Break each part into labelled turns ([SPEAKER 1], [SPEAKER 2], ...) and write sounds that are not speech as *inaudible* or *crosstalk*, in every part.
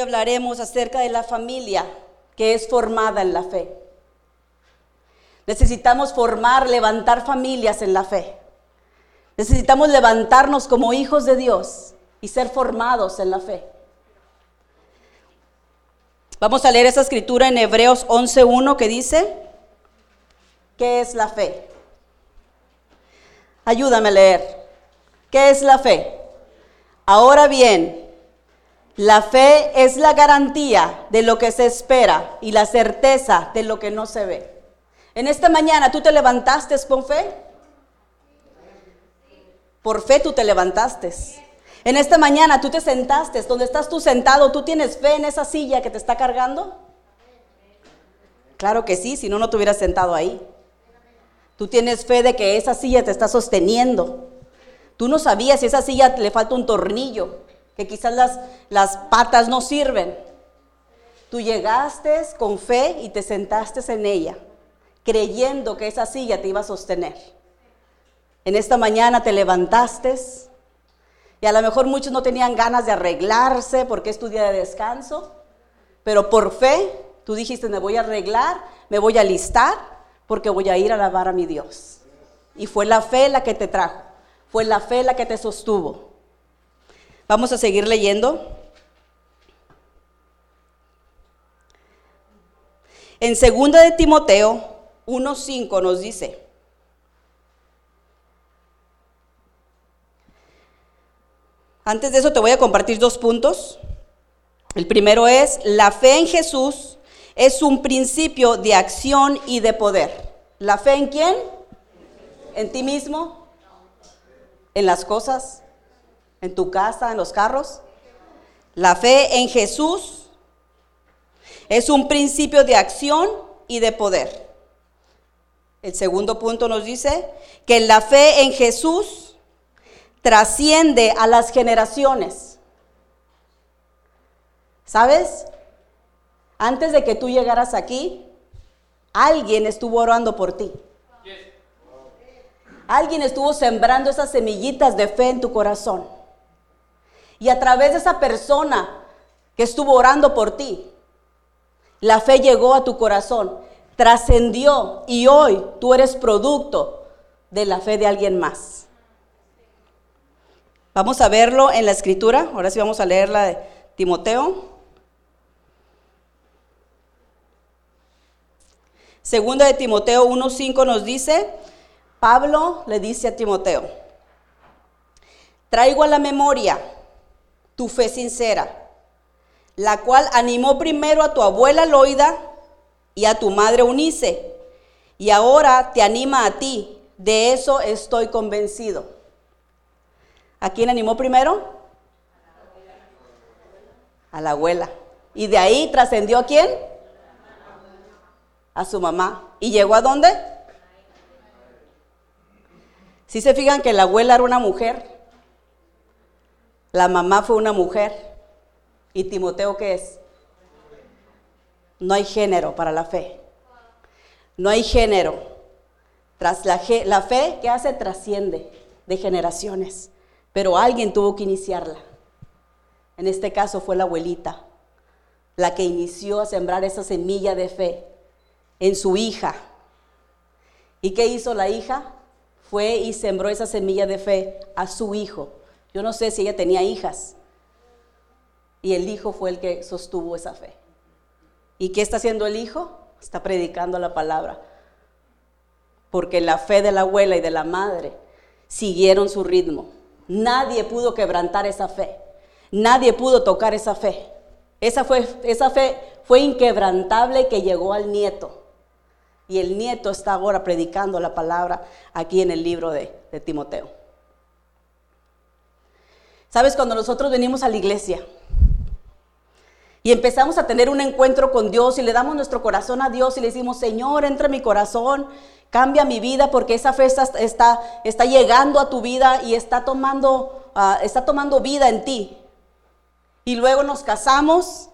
[SPEAKER 1] hablaremos acerca de la familia que es formada en la fe. Necesitamos formar, levantar familias en la fe. Necesitamos levantarnos como hijos de Dios y ser formados en la fe. Vamos a leer esa escritura en Hebreos 11.1 que dice, ¿qué es la fe? Ayúdame a leer. ¿Qué es la fe? Ahora bien, la fe es la garantía de lo que se espera y la certeza de lo que no se ve. En esta mañana, ¿tú te levantaste con fe? Por fe tú te levantaste. En esta mañana tú te sentaste, donde estás tú sentado, ¿tú tienes fe en esa silla que te está cargando? Claro que sí, si no, no te hubieras sentado ahí. Tú tienes fe de que esa silla te está sosteniendo. Tú no sabías si esa silla le falta un tornillo, que quizás las, las patas no sirven. Tú llegaste con fe y te sentaste en ella, creyendo que esa silla te iba a sostener. En esta mañana te levantaste y a lo mejor muchos no tenían ganas de arreglarse porque es tu día de descanso, pero por fe tú dijiste, me voy a arreglar, me voy a listar porque voy a ir a alabar a mi Dios. Y fue la fe la que te trajo, fue la fe la que te sostuvo. Vamos a seguir leyendo. En segunda de Timoteo 1.5 nos dice, Antes de eso te voy a compartir dos puntos. El primero es, la fe en Jesús es un principio de acción y de poder. ¿La fe en quién? ¿En ti mismo? ¿En las cosas? ¿En tu casa? ¿En los carros? La fe en Jesús es un principio de acción y de poder. El segundo punto nos dice que la fe en Jesús trasciende a las generaciones. ¿Sabes? Antes de que tú llegaras aquí, alguien estuvo orando por ti. Alguien estuvo sembrando esas semillitas de fe en tu corazón. Y a través de esa persona que estuvo orando por ti, la fe llegó a tu corazón, trascendió y hoy tú eres producto de la fe de alguien más. Vamos a verlo en la escritura. Ahora sí vamos a leer la de Timoteo. Segunda de Timoteo 1.5 nos dice, Pablo le dice a Timoteo, traigo a la memoria tu fe sincera, la cual animó primero a tu abuela Loida y a tu madre Unice, y ahora te anima a ti. De eso estoy convencido. ¿A quién animó primero? A la abuela. Y de ahí trascendió a quién? A su mamá. ¿Y llegó a dónde? Si se fijan que la abuela era una mujer, la mamá fue una mujer, ¿y Timoteo qué es? No hay género para la fe. No hay género. Tras la, fe, ¿qué hace? Trasciende de generaciones pero alguien tuvo que iniciarla. En este caso fue la abuelita, la que inició a sembrar esa semilla de fe en su hija. ¿Y qué hizo la hija? Fue y sembró esa semilla de fe a su hijo. Yo no sé si ella tenía hijas. Y el hijo fue el que sostuvo esa fe. ¿Y qué está haciendo el hijo? Está predicando la palabra. Porque la fe de la abuela y de la madre siguieron su ritmo. Nadie pudo quebrantar esa fe. Nadie pudo tocar esa fe. Esa, fue, esa fe fue inquebrantable que llegó al nieto. Y el nieto está ahora predicando la palabra aquí en el libro de, de Timoteo. ¿Sabes? Cuando nosotros venimos a la iglesia y empezamos a tener un encuentro con Dios y le damos nuestro corazón a Dios y le decimos, Señor, entra en mi corazón, Cambia mi vida porque esa fe está, está, llegando a tu vida y está tomando, ah, está tomando vida en ti. Y luego nos casamos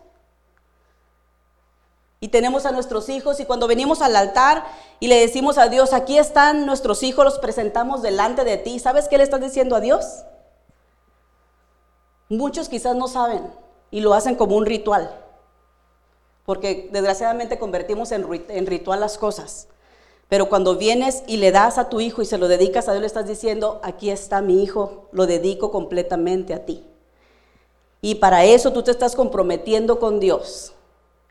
[SPEAKER 1] y tenemos a nuestros hijos y cuando venimos al altar y le decimos a Dios, aquí están nuestros hijos, los presentamos delante de ti. ¿Sabes qué le estás diciendo a Dios? Muchos quizás no saben, y lo hacen como un ritual. Porque desgraciadamente convertimos en, ritual las cosas. Pero cuando vienes y le das a tu hijo y se lo dedicas a Dios, le estás diciendo, aquí está mi hijo, lo dedico completamente a ti. Y para eso tú te estás comprometiendo con Dios,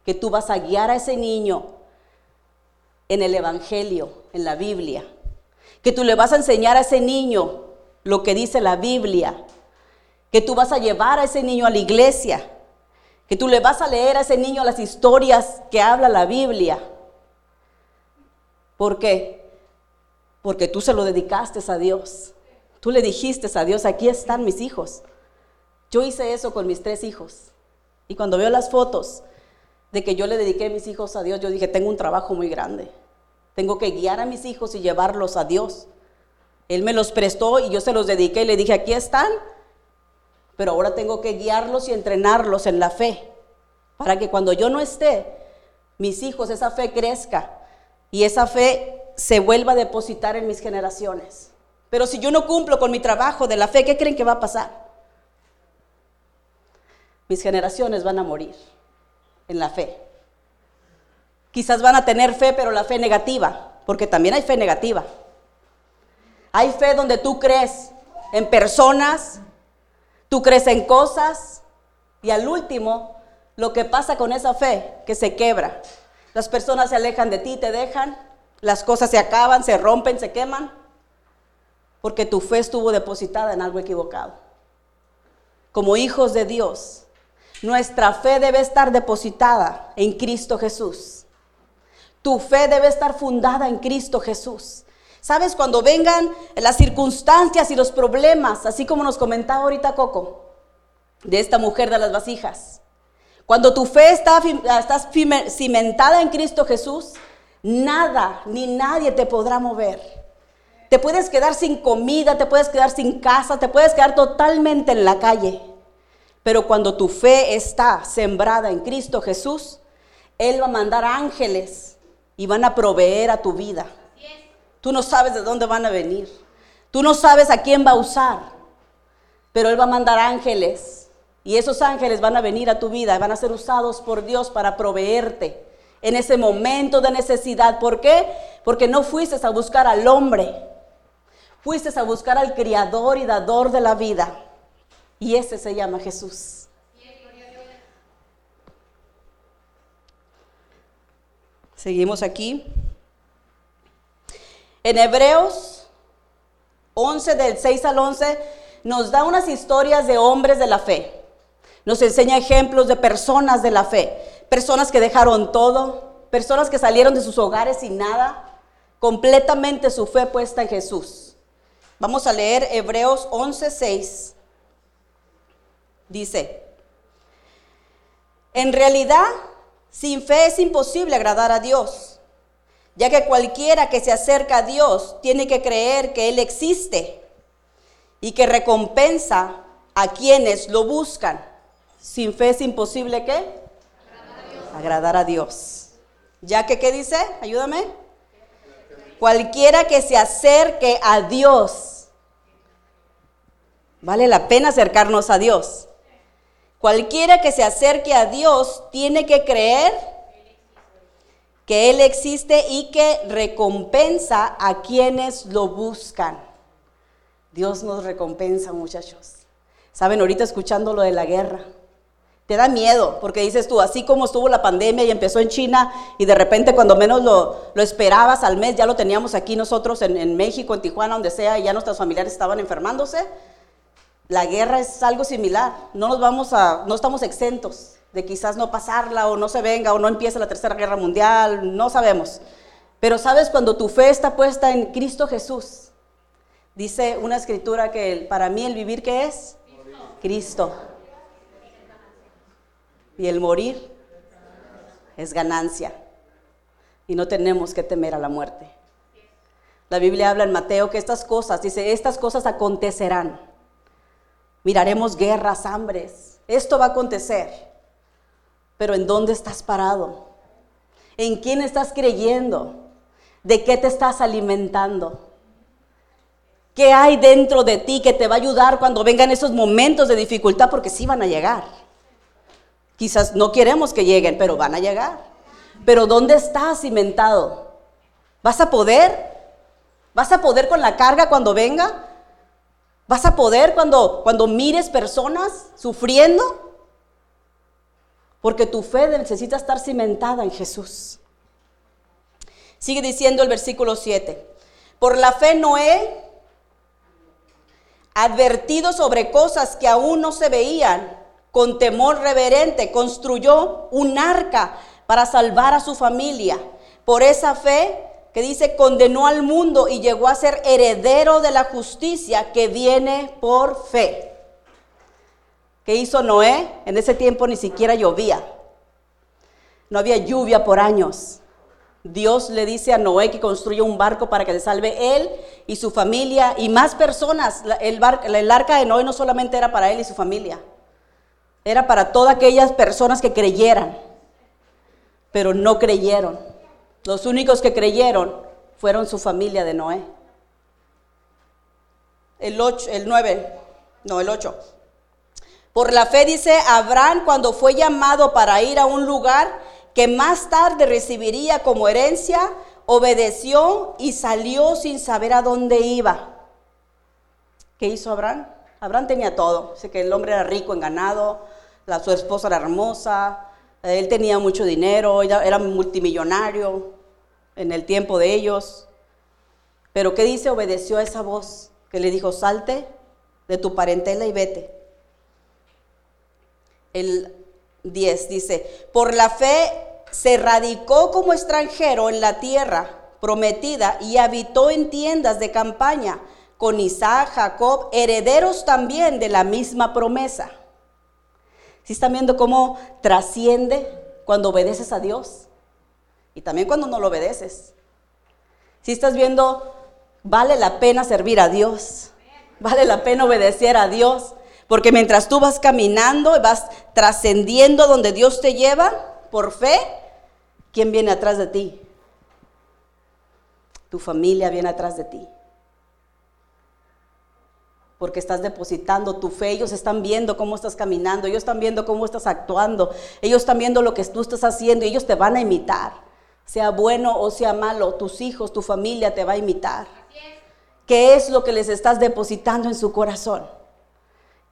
[SPEAKER 1] que tú vas a guiar a ese niño en el Evangelio, en la Biblia, que tú le vas a enseñar a ese niño lo que dice la Biblia, que tú vas a llevar a ese niño a la iglesia, que tú le vas a leer a ese niño las historias que habla la Biblia ¿Por qué? Porque tú se lo dedicaste a Dios. Tú le dijiste a Dios, aquí están mis hijos. Yo hice eso con mis tres hijos. Y cuando veo las fotos de que yo le dediqué mis hijos a Dios, yo dije, tengo un trabajo muy grande. Tengo que guiar a mis hijos y llevarlos a Dios. Él me los prestó y yo se los dediqué y le dije, aquí están. Pero ahora tengo que guiarlos y entrenarlos en la fe. Para que cuando yo no esté, mis hijos, esa fe crezca y esa fe se vuelva a depositar en mis generaciones. Pero si yo no cumplo con mi trabajo de la fe, ¿qué creen que va a pasar? Mis generaciones van a morir en la fe. Quizás van a tener fe, pero la fe negativa, porque también hay fe negativa. Hay fe donde tú crees en personas, tú crees en cosas, y al último, lo que pasa con esa fe, que se quebra. Las personas se alejan de ti, te dejan, las cosas se acaban, se rompen, se queman, porque tu fe estuvo depositada en algo equivocado. Como hijos de Dios, nuestra fe debe estar depositada en Cristo Jesús. Tu fe debe estar fundada en Cristo Jesús. Sabes, cuando vengan las circunstancias y los problemas, así como nos comentaba ahorita Coco, de esta mujer de las vasijas, cuando tu fe está, cimentada en Cristo Jesús, nada ni nadie te podrá mover. Te puedes quedar sin comida, te puedes quedar sin casa, te puedes quedar totalmente en la calle. Pero cuando tu fe está sembrada en Cristo Jesús, Él va a mandar ángeles y van a proveer a tu vida. Tú no sabes de dónde van a venir. Tú no sabes a quién va a usar. Pero Él va a mandar ángeles y esos ángeles van a venir a tu vida, van a ser usados por Dios para proveerte en ese momento de necesidad. ¿Por qué? Porque no fuiste a buscar al hombre, fuiste a buscar al Criador y Dador de la vida. Y ese se llama Jesús. Seguimos aquí. En Hebreos 11 del 6 al 11 nos da unas historias de hombres de la fe. Nos enseña ejemplos de personas de la fe, personas que dejaron todo, personas que salieron de sus hogares sin nada, completamente su fe puesta en Jesús. Vamos a leer Hebreos 11:6. Dice, en realidad, sin fe es imposible agradar a Dios, ya que cualquiera que se acerca a Dios tiene que creer que Él existe y que recompensa a quienes lo buscan. Sin fe es imposible qué? Agradar a Dios. Ya que, ¿qué dice? Ayúdame. Cualquiera que se acerque a Dios. Vale la pena acercarnos a Dios. Cualquiera que se acerque a Dios tiene que creer que Él existe y que recompensa a quienes lo buscan. Dios nos recompensa, muchachos. Saben, ahorita escuchando lo de la guerra, te da miedo, porque dices tú, así como estuvo la pandemia y empezó en China y de repente cuando menos lo, esperabas al mes, ya lo teníamos aquí nosotros en, México, en Tijuana, donde sea, y ya nuestros familiares estaban enfermándose. La guerra es algo similar. No nos vamos a, no estamos exentos de quizás no pasarla o no se venga o no empiece la tercera guerra mundial, no sabemos. Pero sabes, cuando tu fe está puesta en Cristo Jesús, dice una escritura que para mí el vivir que es Cristo y el morir es ganancia. Y no tenemos que temer a la muerte. La Biblia habla en Mateo que estas cosas, dice, estas cosas acontecerán. Miraremos guerras, hambres. Esto va a acontecer. Pero ¿en dónde estás parado? ¿En quién estás creyendo? ¿De qué te estás alimentando? ¿Qué hay dentro de ti que te va a ayudar cuando vengan esos momentos de dificultad? Porque sí van a llegar. Quizás no queremos que lleguen, pero van a llegar. Pero ¿dónde está cimentado? ¿Vas a poder? ¿Vas a poder con la carga cuando venga? ¿Vas a poder cuando, cuando mires personas sufriendo? Porque tu fe necesita estar cimentada en Jesús. Sigue diciendo el versículo 7. Por la fe Noé, advertido sobre cosas que aún no se veían, con temor reverente, construyó un arca para salvar a su familia. Por esa fe que dice, condenó al mundo y llegó a ser heredero de la justicia que viene por fe. ¿Qué hizo Noé? En ese tiempo ni siquiera llovía. No había lluvia por años. Dios le dice a Noé que construya un barco para que se salve él y su familia y más personas. El, el arca de Noé no solamente era para él y su familia era para todas aquellas personas que creyeran, pero no creyeron. Los únicos que creyeron fueron su familia de Noé. El 8, el 9, no, el 8. Por la fe dice Abraham cuando fue llamado para ir a un lugar que más tarde recibiría como herencia, obedeció y salió sin saber a dónde iba. ¿Qué hizo Abraham? Abraham tenía todo. Sé que el hombre era rico en ganado, la, su esposa era hermosa, él tenía mucho dinero, era multimillonario en el tiempo de ellos. Pero ¿qué dice? Obedeció a esa voz que le dijo, salte de tu parentela y vete. El 10 dice, por la fe se radicó como extranjero en la tierra prometida y habitó en tiendas de campaña. Con Isaac, Jacob, herederos también de la misma promesa. Si están viendo cómo trasciende cuando obedeces a Dios y también cuando no lo obedeces. Si estás viendo, vale la pena servir a Dios, vale la pena obedecer a Dios, porque mientras tú vas caminando y vas trascendiendo donde Dios te lleva por fe, ¿quién viene atrás de ti? Tu familia viene atrás de ti porque estás depositando tu fe, ellos están viendo cómo estás caminando, ellos están viendo cómo estás actuando, ellos están viendo lo que tú estás haciendo y ellos te van a imitar, sea bueno o sea malo, tus hijos, tu familia te va a imitar. ¿Qué es lo que les estás depositando en su corazón?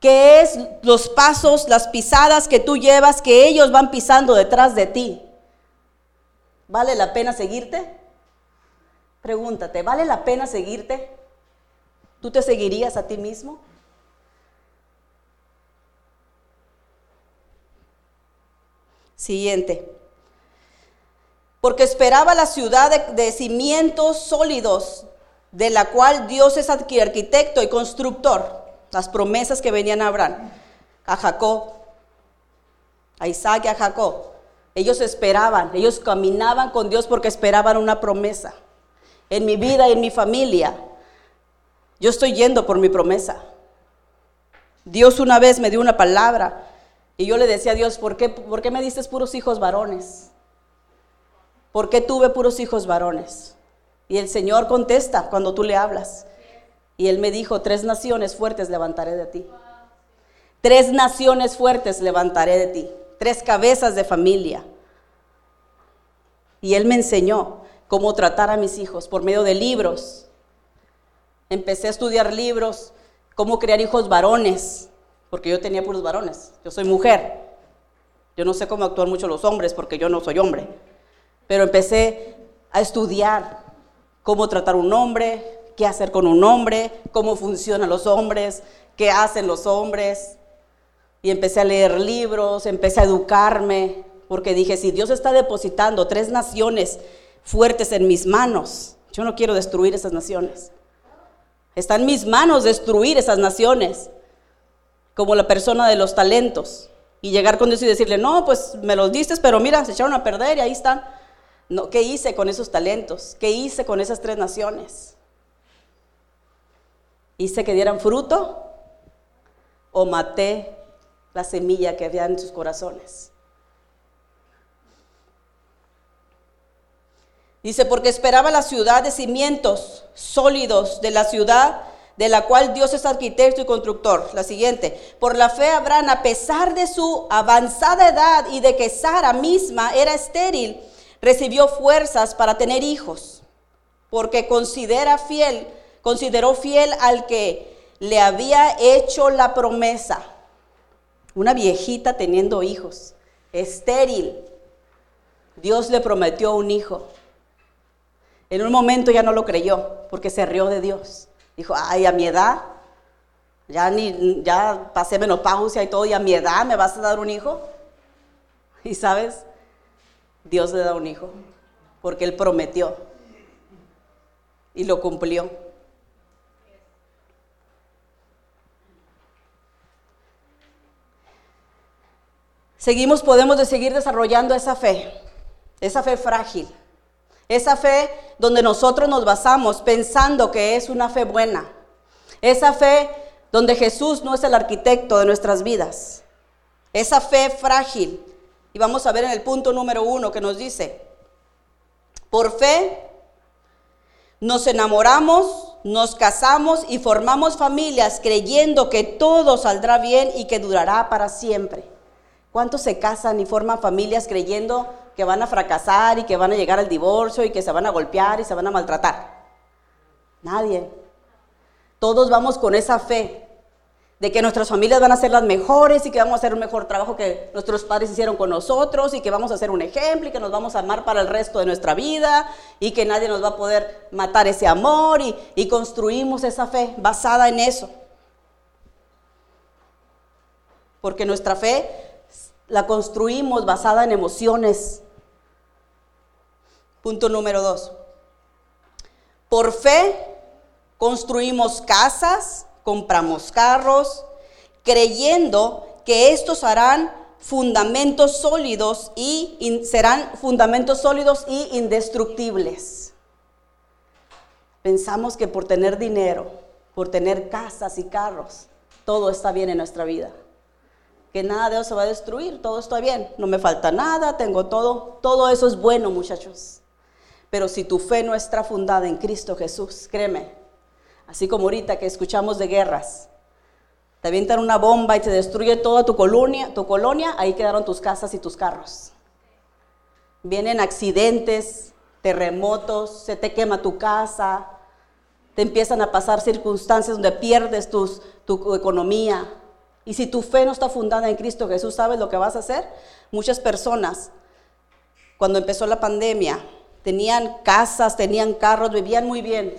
[SPEAKER 1] ¿Qué es los pasos, las pisadas que tú llevas que ellos van pisando detrás de ti? ¿Vale la pena seguirte? Pregúntate, ¿vale la pena seguirte? ¿Tú te seguirías a ti mismo? Siguiente. Porque esperaba la ciudad de, cimientos sólidos, de la cual Dios es arquitecto y constructor. Las promesas que venían a Abraham, a Jacob, a Isaac y a Jacob. Ellos esperaban, ellos caminaban con Dios porque esperaban una promesa. En mi vida y en mi familia, yo estoy yendo por mi promesa. Dios una vez me dio una palabra y yo le decía a Dios, ¿por qué, ¿por qué me diste puros hijos varones? ¿Por qué tuve puros hijos varones? Y el Señor contesta cuando tú le hablas. Y Él me dijo, tres naciones fuertes levantaré de ti. Tres naciones fuertes levantaré de ti. Tres cabezas de familia. Y Él me enseñó cómo tratar a mis hijos por medio de libros, empecé a estudiar libros, cómo crear hijos varones, porque yo tenía puros varones, yo soy mujer. Yo no sé cómo actuar mucho los hombres porque yo no soy hombre. Pero empecé a estudiar cómo tratar un hombre, qué hacer con un hombre, cómo funcionan los hombres, qué hacen los hombres. Y empecé a leer libros, empecé a educarme, porque dije, si Dios está depositando tres naciones fuertes en mis manos, yo no quiero destruir esas naciones. Está en mis manos destruir esas naciones, como la persona de los talentos. Y llegar con Dios y decirle, no, pues me los diste, pero mira, se echaron a perder y ahí están. No, ¿Qué hice con esos talentos? ¿Qué hice con esas tres naciones? ¿Hice que dieran fruto o maté la semilla que había en sus corazones? Dice, porque esperaba la ciudad de cimientos sólidos de la ciudad de la cual Dios es arquitecto y constructor. La siguiente, por la fe Abraham, a pesar de su avanzada edad y de que Sara misma era estéril, recibió fuerzas para tener hijos, porque considera fiel, consideró fiel al que le había hecho la promesa. Una viejita teniendo hijos, estéril. Dios le prometió un hijo. En un momento ya no lo creyó porque se rió de Dios. Dijo, ay, a mi edad, ya, ni, ya pasé menopausia y todo, y a mi edad me vas a dar un hijo. Y sabes, Dios le da un hijo, porque Él prometió y lo cumplió. Seguimos, podemos de seguir desarrollando esa fe, esa fe frágil, esa fe donde nosotros nos basamos pensando que es una fe buena. Esa fe donde Jesús no es el arquitecto de nuestras vidas. Esa fe frágil. Y vamos a ver en el punto número uno que nos dice, por fe nos enamoramos, nos casamos y formamos familias creyendo que todo saldrá bien y que durará para siempre. ¿Cuántos se casan y forman familias creyendo que van a fracasar y que van a llegar al divorcio y que se van a golpear y se van a maltratar. Nadie. Todos vamos con esa fe de que nuestras familias van a ser las mejores y que vamos a hacer un mejor trabajo que nuestros padres hicieron con nosotros y que vamos a hacer un ejemplo y que nos vamos a amar para el resto de nuestra vida y que nadie nos va a poder matar ese amor y, y construimos esa fe basada en eso. Porque nuestra fe la construimos basada en emociones, Punto número dos. Por fe construimos casas, compramos carros, creyendo que estos harán fundamentos sólidos y serán fundamentos sólidos y indestructibles. Pensamos que por tener dinero, por tener casas y carros, todo está bien en nuestra vida. Que nada de eso se va a destruir, todo está bien, no me falta nada, tengo todo, todo eso es bueno, muchachos. Pero si tu fe no está fundada en Cristo Jesús, créeme, así como ahorita que escuchamos de guerras, te avientan una bomba y te destruye toda tu colonia, tu colonia, ahí quedaron tus casas y tus carros. Vienen accidentes, terremotos, se te quema tu casa, te empiezan a pasar circunstancias donde pierdes tu economía. Y si tu fe no está fundada en Cristo Jesús, ¿sabes lo que vas a hacer? Muchas personas, cuando empezó la pandemia, tenían casas, tenían carros, vivían muy bien.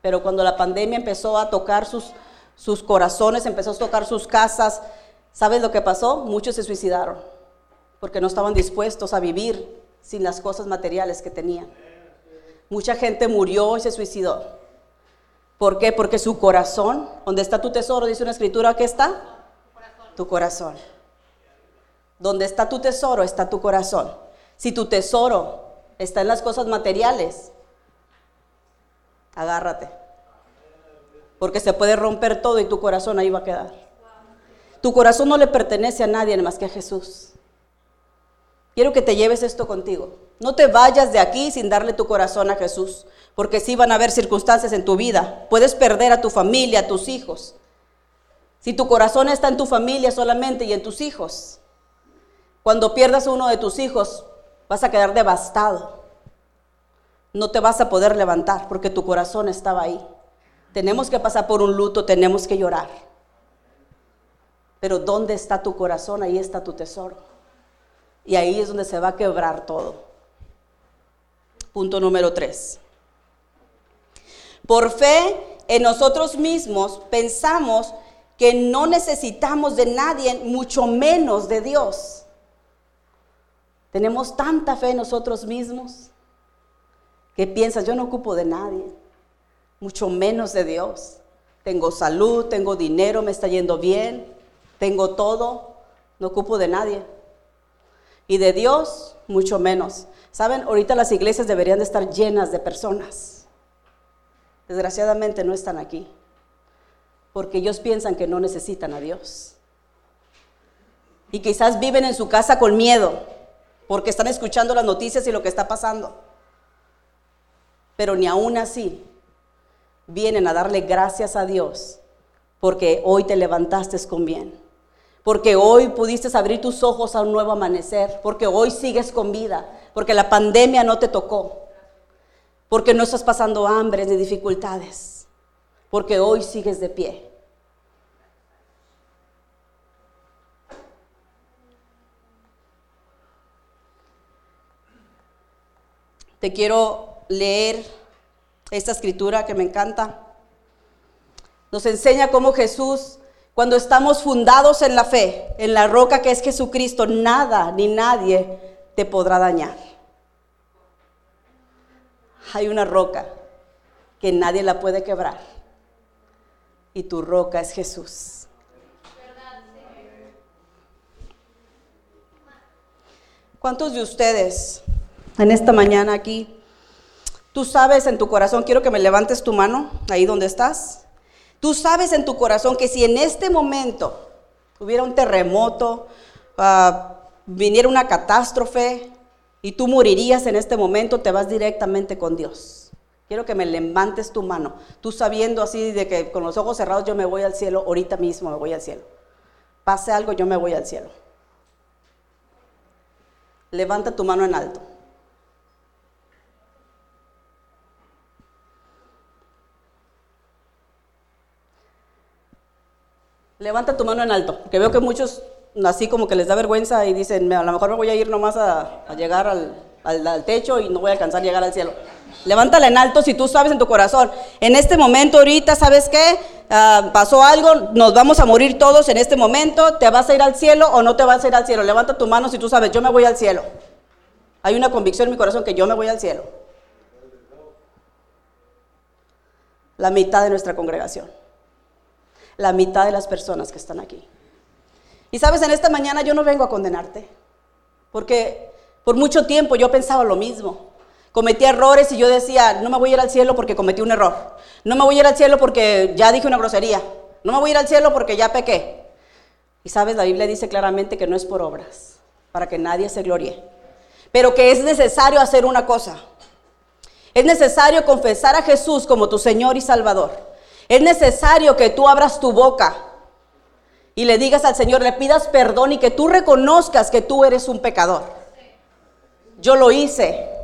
[SPEAKER 1] Pero cuando la pandemia empezó a tocar sus, sus corazones, empezó a tocar sus casas, ¿sabes lo que pasó? Muchos se suicidaron porque no estaban dispuestos a vivir sin las cosas materiales que tenían. Mucha gente murió y se suicidó. ¿Por qué? Porque su corazón, donde está tu tesoro, dice una escritura, ¿qué está? Tu corazón. Donde está tu tesoro, está tu corazón. Si tu tesoro está en las cosas materiales, agárrate. Porque se puede romper todo y tu corazón ahí va a quedar. Tu corazón no le pertenece a nadie más que a Jesús. Quiero que te lleves esto contigo. No te vayas de aquí sin darle tu corazón a Jesús, porque sí van a haber circunstancias en tu vida. Puedes perder a tu familia, a tus hijos. Si tu corazón está en tu familia solamente y en tus hijos, cuando pierdas uno de tus hijos, vas a quedar devastado. No te vas a poder levantar porque tu corazón estaba ahí. Tenemos que pasar por un luto, tenemos que llorar. Pero ¿dónde está tu corazón? Ahí está tu tesoro. Y ahí es donde se va a quebrar todo. Punto número tres. Por fe en nosotros mismos pensamos que no necesitamos de nadie, mucho menos de Dios. Tenemos tanta fe en nosotros mismos que piensas, yo no ocupo de nadie, mucho menos de Dios. Tengo salud, tengo dinero, me está yendo bien, tengo todo, no ocupo de nadie. Y de Dios, mucho menos. Saben, ahorita las iglesias deberían de estar llenas de personas. Desgraciadamente no están aquí, porque ellos piensan que no necesitan a Dios. Y quizás viven en su casa con miedo, porque están escuchando las noticias y lo que está pasando. Pero ni aún así vienen a darle gracias a Dios porque hoy te levantaste con bien, porque hoy pudiste abrir tus ojos a un nuevo amanecer, porque hoy sigues con vida, porque la pandemia no te tocó, porque no estás pasando hambre ni dificultades, porque hoy sigues de pie. Te quiero leer esta escritura que me encanta. Nos enseña cómo Jesús, cuando estamos fundados en la fe, en la roca que es Jesucristo, nada ni nadie te podrá dañar. Hay una roca que nadie la puede quebrar. Y tu roca es Jesús. ¿Cuántos de ustedes en esta mañana aquí, tú sabes en tu corazón, quiero que me levantes tu mano ahí donde estás, tú sabes en tu corazón que si en este momento hubiera un terremoto, uh, viniera una catástrofe y tú morirías en este momento, te vas directamente con Dios. Quiero que me levantes tu mano, tú sabiendo así de que con los ojos cerrados yo me voy al cielo, ahorita mismo me voy al cielo. Pase algo, yo me voy al cielo. Levanta tu mano en alto. Levanta tu mano en alto, porque veo que muchos así como que les da vergüenza y dicen, a lo mejor me voy a ir nomás a, llegar al, techo y no voy a alcanzar a llegar al cielo. Levántala en alto si tú sabes en tu corazón. En este momento, ahorita, ¿sabes qué? Ah, pasó algo, nos vamos a morir todos en este momento. ¿Te vas a ir al cielo o no te vas a ir al cielo? Levanta tu mano si tú sabes, yo me voy al cielo. Hay una convicción en mi corazón que yo me voy al cielo. La mitad de nuestra congregación la mitad de las personas que están aquí. Y sabes, en esta mañana yo no vengo a condenarte, porque por mucho tiempo yo pensaba lo mismo. Cometí errores y yo decía, no me voy a ir al cielo porque cometí un error. No me voy a ir al cielo porque ya dije una grosería. No me voy a ir al cielo porque ya pequé. Y sabes, la Biblia dice claramente que no es por obras, para que nadie se gloríe. Pero que es necesario hacer una cosa. Es necesario confesar a Jesús como tu Señor y Salvador. Es necesario que tú abras tu boca y le digas al Señor, le pidas perdón y que tú reconozcas que tú eres un pecador. Yo lo hice.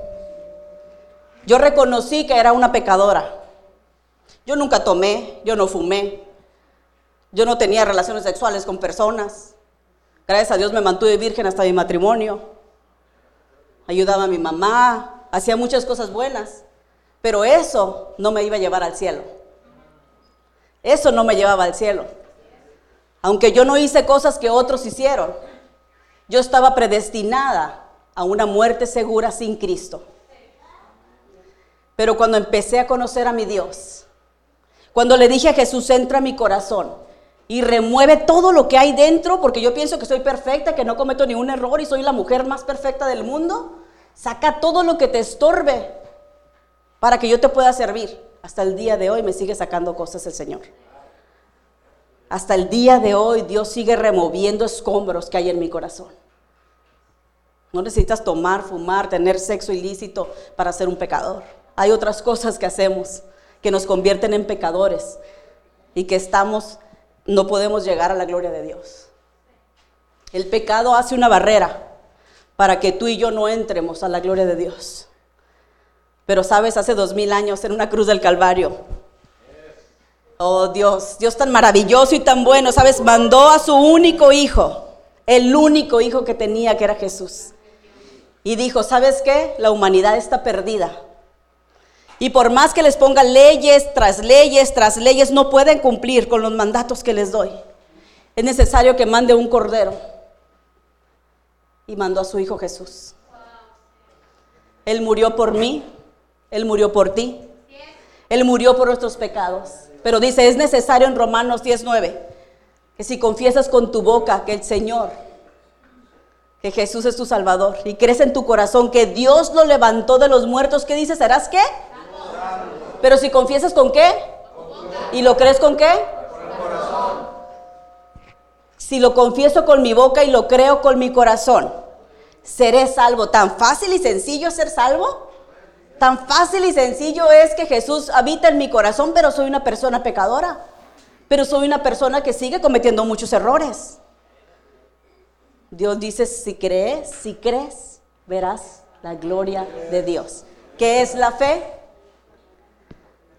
[SPEAKER 1] Yo reconocí que era una pecadora. Yo nunca tomé, yo no fumé. Yo no tenía relaciones sexuales con personas. Gracias a Dios me mantuve virgen hasta mi matrimonio. Ayudaba a mi mamá, hacía muchas cosas buenas. Pero eso no me iba a llevar al cielo. Eso no me llevaba al cielo. Aunque yo no hice cosas que otros hicieron, yo estaba predestinada a una muerte segura sin Cristo. Pero cuando empecé a conocer a mi Dios, cuando le dije a Jesús, entra a mi corazón y remueve todo lo que hay dentro, porque yo pienso que soy perfecta, que no cometo ningún error y soy la mujer más perfecta del mundo, saca todo lo que te estorbe para que yo te pueda servir. Hasta el día de hoy me sigue sacando cosas el Señor. Hasta el día de hoy Dios sigue removiendo escombros que hay en mi corazón. No necesitas tomar, fumar, tener sexo ilícito para ser un pecador. Hay otras cosas que hacemos que nos convierten en pecadores y que estamos, no podemos llegar a la gloria de Dios. El pecado hace una barrera para que tú y yo no entremos a la gloria de Dios. Pero sabes, hace dos mil años en una cruz del Calvario, oh Dios, Dios tan maravilloso y tan bueno, sabes, mandó a su único hijo, el único hijo que tenía, que era Jesús. Y dijo, ¿sabes qué? La humanidad está perdida. Y por más que les ponga leyes tras leyes tras leyes, no pueden cumplir con los mandatos que les doy. Es necesario que mande un cordero. Y mandó a su Hijo Jesús. Él murió por mí, él murió por ti. Él murió por nuestros pecados. Pero dice, es necesario en Romanos 19 que si confiesas con tu boca que el Señor, que Jesús es tu Salvador y crees en tu corazón que Dios lo levantó de los muertos, ¿qué dices? ¿Serás qué? Pero si confiesas con qué? ¿Y lo crees con qué? Si lo confieso con mi boca y lo creo con mi corazón, seré salvo. ¿Tan fácil y sencillo ser salvo? Tan fácil y sencillo es que Jesús habita en mi corazón, pero soy una persona pecadora. Pero soy una persona que sigue cometiendo muchos errores. Dios dice, si crees, si crees, verás la gloria de Dios. ¿Qué es la fe?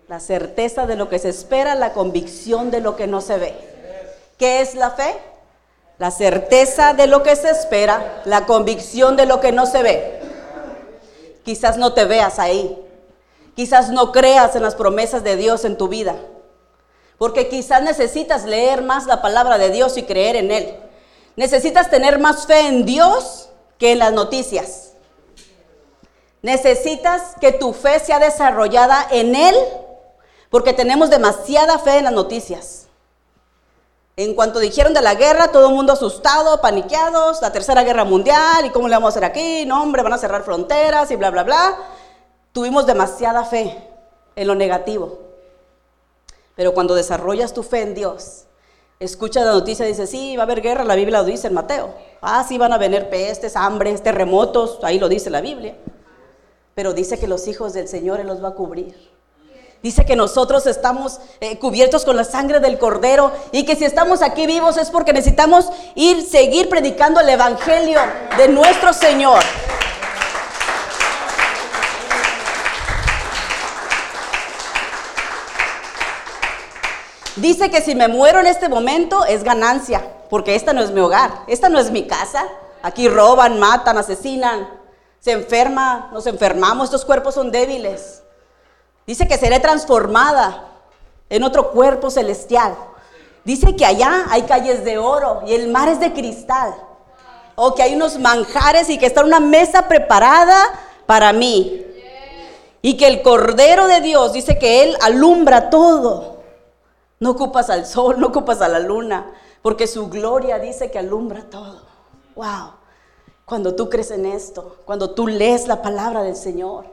[SPEAKER 1] La certeza de lo que se espera, la convicción de lo que no se ve. ¿Qué es la fe? La certeza de lo que se espera, la convicción de lo que no se ve. Quizás no te veas ahí. Quizás no creas en las promesas de Dios en tu vida. Porque quizás necesitas leer más la palabra de Dios y creer en Él. Necesitas tener más fe en Dios que en las noticias. Necesitas que tu fe sea desarrollada en Él porque tenemos demasiada fe en las noticias. En cuanto dijeron de la guerra, todo el mundo asustado, paniqueados, la tercera guerra mundial, y cómo le vamos a hacer aquí, no hombre, van a cerrar fronteras y bla, bla, bla. Tuvimos demasiada fe en lo negativo. Pero cuando desarrollas tu fe en Dios, escucha la noticia y dice, sí, va a haber guerra, la Biblia lo dice en Mateo. Ah, sí, van a venir pestes, hambres, terremotos, ahí lo dice la Biblia. Pero dice que los hijos del Señor Él los va a cubrir. Dice que nosotros estamos eh, cubiertos con la sangre del cordero y que si estamos aquí vivos es porque necesitamos ir, seguir predicando el evangelio de nuestro Señor. Dice que si me muero en este momento es ganancia, porque esta no es mi hogar, esta no es mi casa. Aquí roban, matan, asesinan, se enferma, nos enfermamos, estos cuerpos son débiles. Dice que seré transformada en otro cuerpo celestial. Dice que allá hay calles de oro y el mar es de cristal. O que hay unos manjares y que está una mesa preparada para mí. Y que el Cordero de Dios dice que Él alumbra todo. No ocupas al sol, no ocupas a la luna, porque su gloria dice que alumbra todo. Wow. Cuando tú crees en esto, cuando tú lees la palabra del Señor,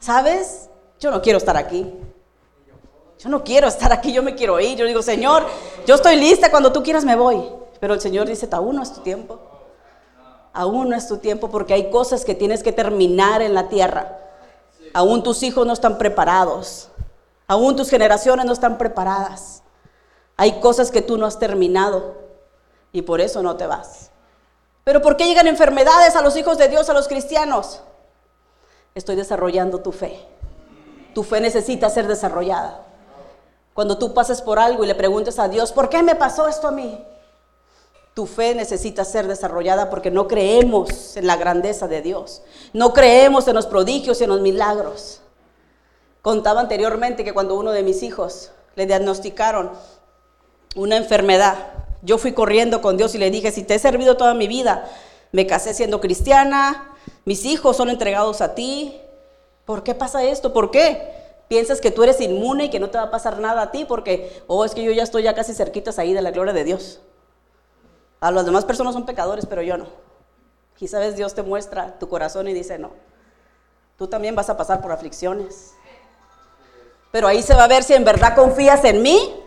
[SPEAKER 1] ¿sabes? Yo no quiero estar aquí. Yo no quiero estar aquí, yo me quiero ir. Yo digo, Señor, yo estoy lista, cuando tú quieras me voy. Pero el Señor dice, aún no es tu tiempo. Aún no es tu tiempo porque hay cosas que tienes que terminar en la tierra. Aún tus hijos no están preparados. Aún tus generaciones no están preparadas. Hay cosas que tú no has terminado y por eso no te vas. Pero ¿por qué llegan enfermedades a los hijos de Dios, a los cristianos? Estoy desarrollando tu fe. Tu fe necesita ser desarrollada. Cuando tú pases por algo y le preguntes a Dios, ¿por qué me pasó esto a mí? Tu fe necesita ser desarrollada porque no creemos en la grandeza de Dios. No creemos en los prodigios y en los milagros. Contaba anteriormente que cuando uno de mis hijos le diagnosticaron una enfermedad, yo fui corriendo con Dios y le dije, si te he servido toda mi vida, me casé siendo cristiana, mis hijos son entregados a ti, ¿Por qué pasa esto? ¿Por qué? Piensas que tú eres inmune y que no te va a pasar nada a ti porque, oh, es que yo ya estoy ya casi cerquitas ahí de la gloria de Dios. A las demás personas son pecadores, pero yo no. Sabes, Dios te muestra tu corazón y dice, no, tú también vas a pasar por aflicciones. Pero ahí se va a ver si en verdad confías en mí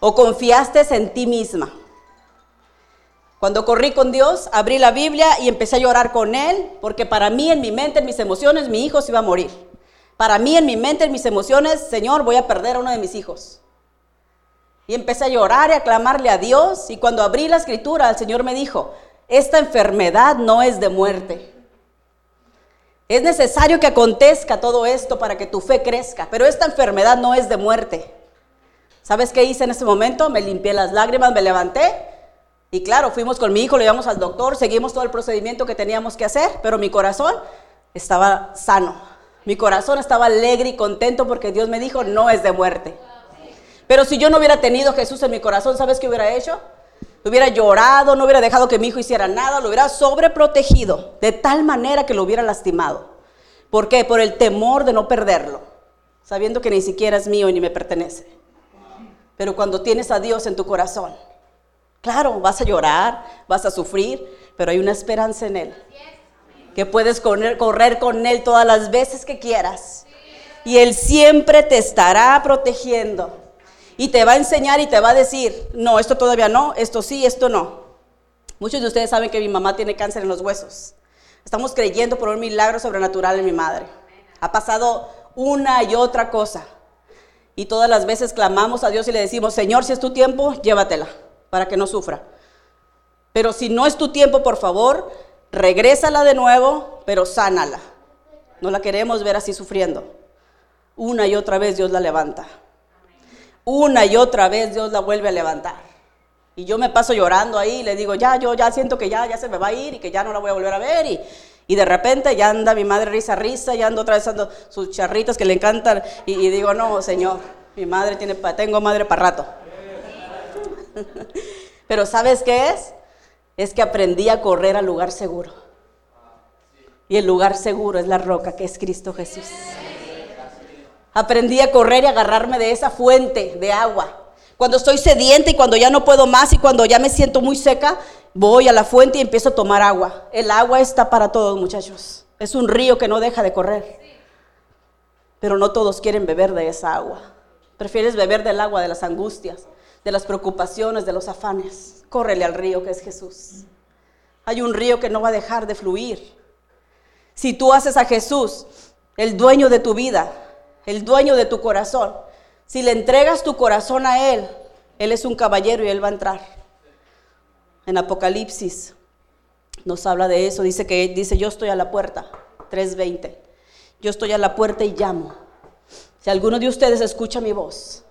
[SPEAKER 1] o confiaste en ti misma. Cuando corrí con Dios, abrí la Biblia y empecé a llorar con Él, porque para mí, en mi mente, en mis emociones, mi hijo se iba a morir. Para mí, en mi mente, en mis emociones, Señor, voy a perder a uno de mis hijos. Y empecé a llorar y a clamarle a Dios. Y cuando abrí la escritura, el Señor me dijo, esta enfermedad no es de muerte. Es necesario que acontezca todo esto para que tu fe crezca, pero esta enfermedad no es de muerte. ¿Sabes qué hice en ese momento? Me limpié las lágrimas, me levanté y claro, fuimos con mi hijo, lo llevamos al doctor, seguimos todo el procedimiento que teníamos que hacer, pero mi corazón estaba sano. Mi corazón estaba alegre y contento porque Dios me dijo, no es de muerte. Pero si yo no hubiera tenido Jesús en mi corazón, ¿sabes qué hubiera hecho? Hubiera llorado, no hubiera dejado que mi hijo hiciera nada, lo hubiera sobreprotegido de tal manera que lo hubiera lastimado. ¿Por qué? Por el temor de no perderlo, sabiendo que ni siquiera es mío y ni me pertenece. Pero cuando tienes a Dios en tu corazón, Claro, vas a llorar, vas a sufrir, pero hay una esperanza en Él. Que puedes correr, con Él todas las veces que quieras. Y Él siempre te estará protegiendo. Y te va a enseñar y te va a decir, no, esto todavía no, esto sí, esto no. Muchos de ustedes saben que mi mamá tiene cáncer en los huesos. Estamos creyendo por un milagro sobrenatural en mi madre. Ha pasado una y otra cosa. Y todas las veces clamamos a Dios y le decimos, Señor, si es tu tiempo, llévatela, para que no sufra. Pero si no es tu tiempo, por favor, regrésala de nuevo, pero sánala. No la queremos ver así sufriendo. Una y otra vez Dios la levanta. Una y otra vez Dios la vuelve a levantar. Y yo me paso llorando ahí y le digo, ya, yo ya siento que ya, ya se me va a ir y que ya no la voy a volver a ver. Y, y de repente ya anda mi madre risa, risa, ya ando atravesando sus charritos que le encantan. Y, digo, no, Señor, mi madre tiene, tengo madre para rato. *laughs* Pero ¿sabes qué es? Es que aprendí a correr al lugar seguro. Y el lugar seguro es la roca que es Cristo Jesús. Aprendí a correr y agarrarme de esa fuente de agua. Cuando estoy sedienta y cuando ya no puedo más y cuando ya me siento muy seca, voy a la fuente y empiezo a tomar agua. El agua está para todos, muchachos. Es un río que no deja de correr. Pero no todos quieren beber de esa agua. Prefieres beber del agua de las angustias, de las preocupaciones, de los afanes. Córrele al río que es Jesús. Hay un río que no va a dejar de fluir. Si tú haces a Jesús el dueño de tu vida, el dueño de tu corazón, si le entregas tu corazón a Él, Él es un caballero y Él va a entrar en Apocalipsis nos habla de eso, dice que dice, "Yo estoy a la puerta." 3:20. Yo estoy a la puerta y llamo. Si alguno de ustedes escucha mi voz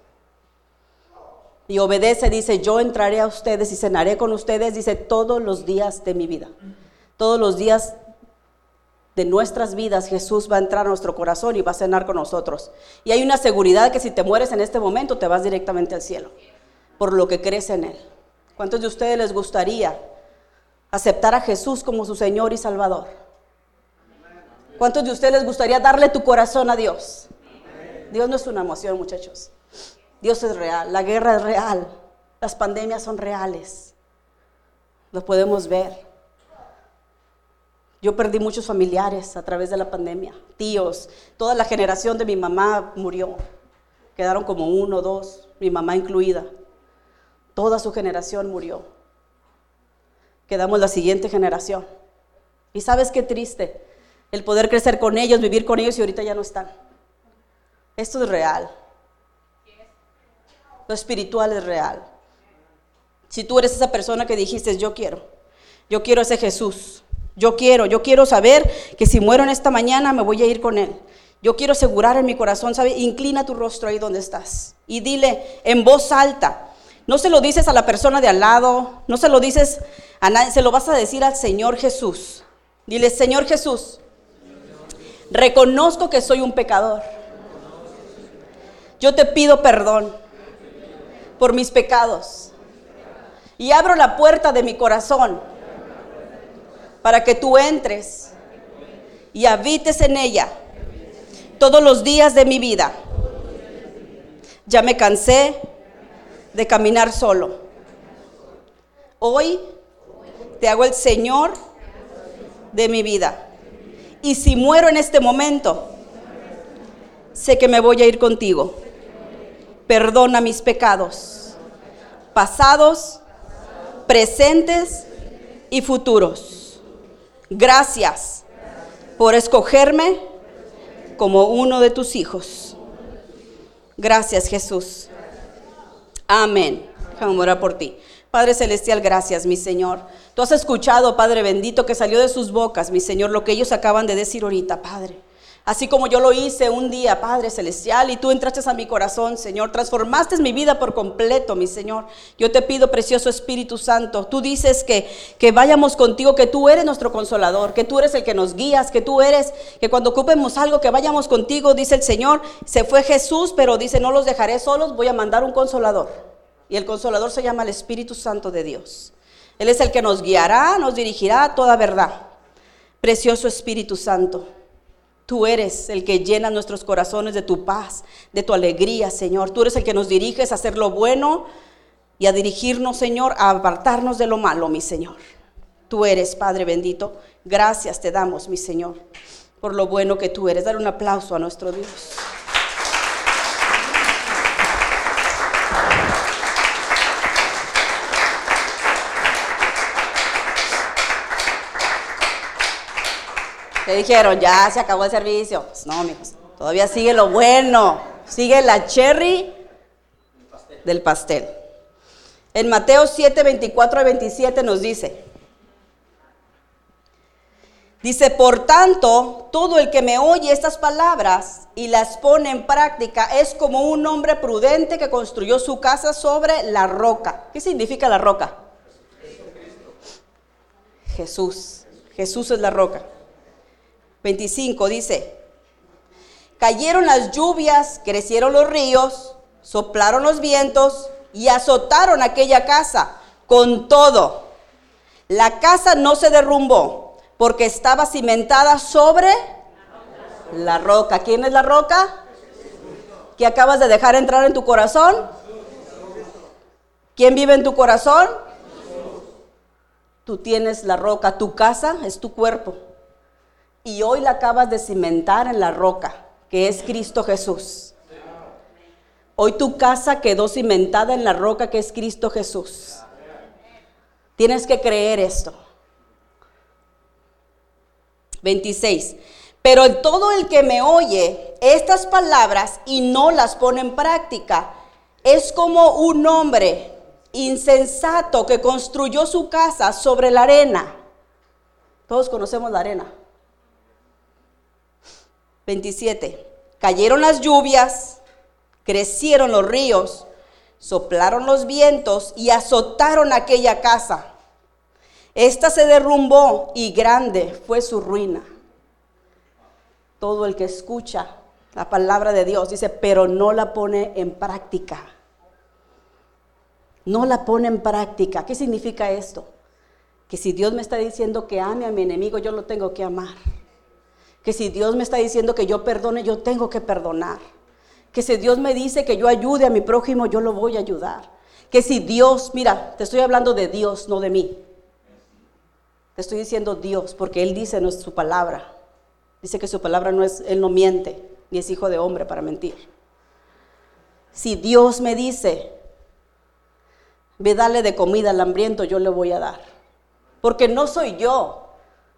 [SPEAKER 1] y obedece, dice, "Yo entraré a ustedes y cenaré con ustedes", dice, "todos los días de mi vida." Todos los días de nuestras vidas Jesús va a entrar a nuestro corazón y va a cenar con nosotros. Y hay una seguridad que si te mueres en este momento te vas directamente al cielo, por lo que crees en Él. ¿Cuántos de ustedes les gustaría aceptar a Jesús como su Señor y Salvador? ¿Cuántos de ustedes les gustaría darle tu corazón a Dios? Dios no es una emoción, muchachos. Dios es real, la guerra es real, las pandemias son reales. Lo podemos ver. Yo perdí muchos familiares a través de la pandemia, tíos, toda la generación de mi mamá murió. Quedaron como uno, dos, mi mamá incluida. Toda su generación murió. Quedamos la siguiente generación. Y sabes qué triste, el poder crecer con ellos, vivir con ellos y ahorita ya no están. Esto es real. Lo espiritual es real. Si tú eres esa persona que dijiste, yo quiero, yo quiero ese Jesús, yo quiero, yo quiero saber que si muero en esta mañana me voy a ir con Él. Yo quiero asegurar en mi corazón, ¿sabe? Inclina tu rostro ahí donde estás y dile en voz alta, no se lo dices a la persona de al lado, no se lo dices a nadie, se lo vas a decir al Señor Jesús. Dile, Señor Jesús, reconozco que soy un pecador. Yo te pido perdón por mis pecados y abro la puerta de mi corazón para que tú entres y habites en ella todos los días de mi vida. Ya me cansé de caminar solo. Hoy te hago el Señor de mi vida. Y si muero en este momento, sé que me voy a ir contigo. Perdona mis pecados, pasados, presentes y futuros. Gracias por escogerme como uno de tus hijos. Gracias Jesús. Amén. Déjame orar por ti. Padre Celestial, gracias, mi Señor. Tú has escuchado, Padre bendito, que salió de sus bocas, mi Señor, lo que ellos acaban de decir ahorita, Padre. Así como yo lo hice un día, Padre Celestial, y tú entraste a mi corazón, Señor, transformaste mi vida por completo, mi Señor. Yo te pido, precioso Espíritu Santo, tú dices que, que vayamos contigo, que tú eres nuestro consolador, que tú eres el que nos guías, que tú eres, que cuando ocupemos algo, que vayamos contigo, dice el Señor. Se fue Jesús, pero dice, no los dejaré solos, voy a mandar un consolador. Y el consolador se llama el Espíritu Santo de Dios. Él es el que nos guiará, nos dirigirá a toda verdad. Precioso Espíritu Santo. Tú eres el que llena nuestros corazones de tu paz, de tu alegría, Señor. Tú eres el que nos diriges a hacer lo bueno y a dirigirnos, Señor, a apartarnos de lo malo, mi Señor. Tú eres, Padre bendito. Gracias te damos, mi Señor, por lo bueno que tú eres. Dar un aplauso a nuestro Dios. Dijeron? Ya se acabó el servicio. Pues no, amigos, todavía sigue lo bueno. Sigue la cherry del pastel. En Mateo 7, 24 y 27 nos dice, dice, por tanto, todo el que me oye estas palabras y las pone en práctica es como un hombre prudente que construyó su casa sobre la roca. ¿Qué significa la roca? Jesús. Jesús es la roca. 25 dice, cayeron las lluvias, crecieron los ríos, soplaron los vientos y azotaron aquella casa con todo. La casa no se derrumbó porque estaba cimentada sobre la roca. ¿Quién es la roca? ¿Que acabas de dejar entrar en tu corazón? ¿Quién vive en tu corazón? Tú tienes la roca, tu casa es tu cuerpo. Y hoy la acabas de cimentar en la roca, que es Cristo Jesús. Hoy tu casa quedó cimentada en la roca que es Cristo Jesús. Tienes que creer esto. 26. Pero todo el que me oye estas palabras y no las pone en práctica es como un hombre insensato que construyó su casa sobre la arena. Todos conocemos la arena. 27. Cayeron las lluvias Crecieron los ríos, soplaron los vientos y azotaron aquella casa. Esta se derrumbó y grande fue su ruina. Todo el que escucha la palabra de Dios dice, pero no la pone en práctica. No la pone en práctica. ¿Qué significa esto? Que si Dios me está diciendo que ame a mi enemigo, yo lo tengo que amar. Que si Dios me está diciendo que yo perdone, yo tengo que perdonar que si Dios me dice que yo ayude a mi prójimo, yo lo voy a ayudar. Que si Dios, mira, te estoy hablando de Dios, no de mí. Te estoy diciendo Dios, porque Él dice en su palabra. Dice que su palabra no es, Él no miente, ni es hijo de hombre para mentir. Si Dios me dice, ve dale de comida al hambriento, yo le voy a dar. Porque no soy yo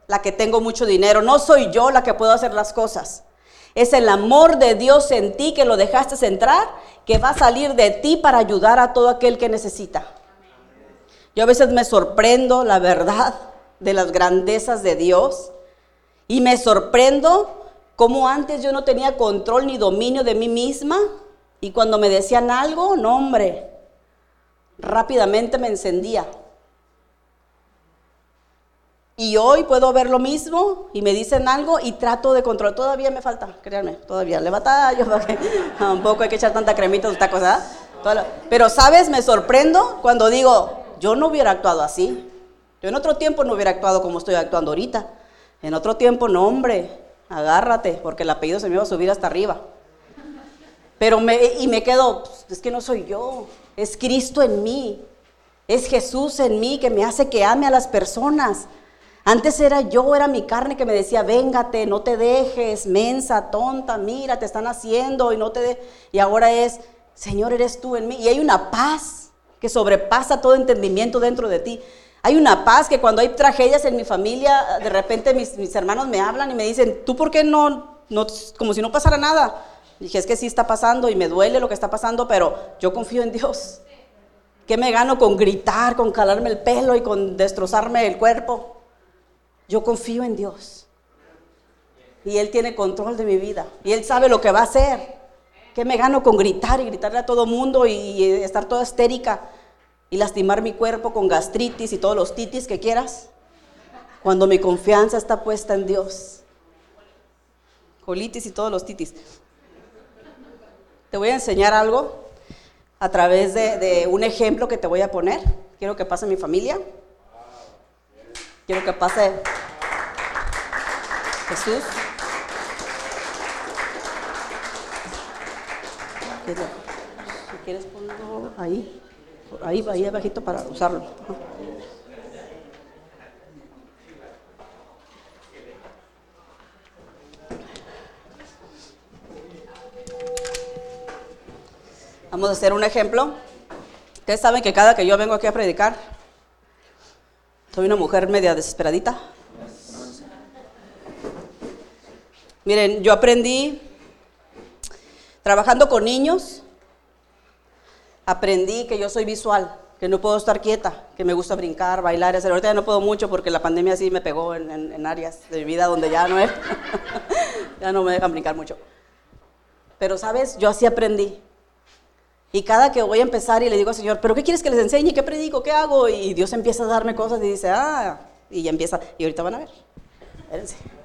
[SPEAKER 1] la que tengo mucho dinero, no soy yo la que puedo hacer las cosas. Es el amor de Dios en ti que lo dejaste entrar, que va a salir de ti para ayudar a todo aquel que necesita. Yo a veces me sorprendo, la verdad, de las grandezas de Dios. Y me sorprendo cómo antes yo no tenía control ni dominio de mí misma. Y cuando me decían algo, no hombre, rápidamente me encendía. Y hoy puedo ver lo mismo y me dicen algo y trato de controlar. Todavía me falta, créanme, todavía le batallo. *laughs* Tampoco hay que echar tanta cremita, esta cosa. Pero, ¿sabes? Me sorprendo cuando digo, yo no hubiera actuado así. Yo en otro tiempo no hubiera actuado como estoy actuando ahorita. En otro tiempo, no, hombre, agárrate, porque el apellido se me iba a subir hasta arriba. Pero me, y me quedo, pues, es que no soy yo, es Cristo en mí, es Jesús en mí que me hace que ame a las personas. Antes era yo, era mi carne que me decía, véngate, no te dejes, mensa, tonta, mira, te están haciendo y no te de... Y ahora es, Señor, eres tú en mí. Y hay una paz que sobrepasa todo entendimiento dentro de ti. Hay una paz que cuando hay tragedias en mi familia, de repente mis, mis hermanos me hablan y me dicen, ¿tú por qué no, no, como si no pasara nada? dije, es que sí está pasando y me duele lo que está pasando, pero yo confío en Dios. ¿Qué me gano con gritar, con calarme el pelo y con destrozarme el cuerpo? Yo confío en Dios. Y Él tiene control de mi vida. Y Él sabe lo que va a hacer. ¿Qué me gano con gritar y gritarle a todo mundo y, estar toda estérica y lastimar mi cuerpo con gastritis y todos los titis que quieras? Cuando mi confianza está puesta en Dios. Colitis y todos los titis. Te voy a enseñar algo a través de, de un ejemplo que te voy a poner. Quiero que pase mi familia. Quiero que pase Jesús. Si quieres ponlo ahí, ahí, ahí abajito para usarlo. Vamos a hacer un ejemplo. Ustedes saben que cada que yo vengo aquí a predicar, soy una mujer media desesperadita. Miren, yo aprendí trabajando con niños, aprendí que yo soy visual, que no puedo estar quieta, que me gusta brincar, bailar, hacer. Ahorita ya no puedo mucho porque la pandemia sí me pegó en, en áreas de mi vida donde ya no es, *laughs* ya no me dejan brincar mucho. Pero, ¿sabes? Yo así aprendí. Y cada que voy a empezar y le digo al Señor, ¿pero qué quieres que les enseñe? ¿Qué predico? ¿Qué hago? Y Dios empieza a darme cosas y dice, ah, y ya empieza. Y ahorita van a ver. Espérense.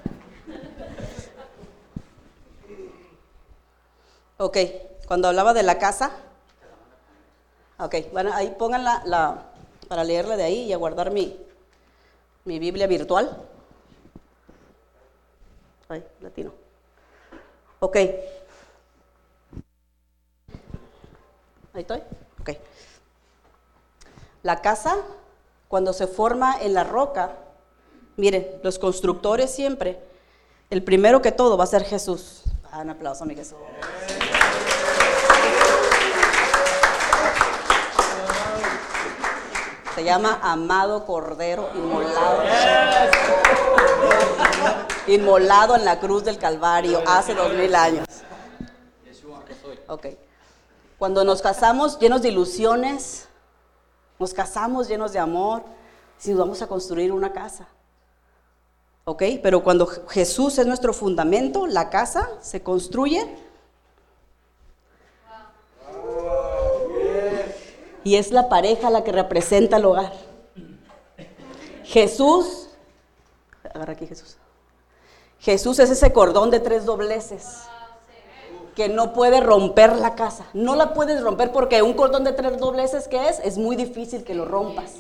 [SPEAKER 1] Ok, cuando hablaba de la casa. Ok, bueno, ahí pongan la, para leerla de ahí y a guardar mi, mi Biblia virtual. Ay, latino. Ok. Ahí estoy. Ok. La casa, cuando se forma en la roca, miren, los constructores siempre, el primero que todo va a ser Jesús. Ah, un aplauso a mi Jesús. Se llama Amado Cordero Inmolado. Inmolado en la cruz del Calvario hace dos mil años. Ok. Cuando nos casamos llenos de ilusiones, nos casamos llenos de amor, si nos vamos a construir una casa. ¿Ok? Pero cuando Jesús es nuestro fundamento, la casa se construye. Y es la pareja la que representa el hogar. Jesús, agarra aquí Jesús. Jesús es ese cordón de tres dobleces que no puede romper la casa. No la puedes romper porque un cordón de tres dobleces que es, es muy difícil que lo rompas.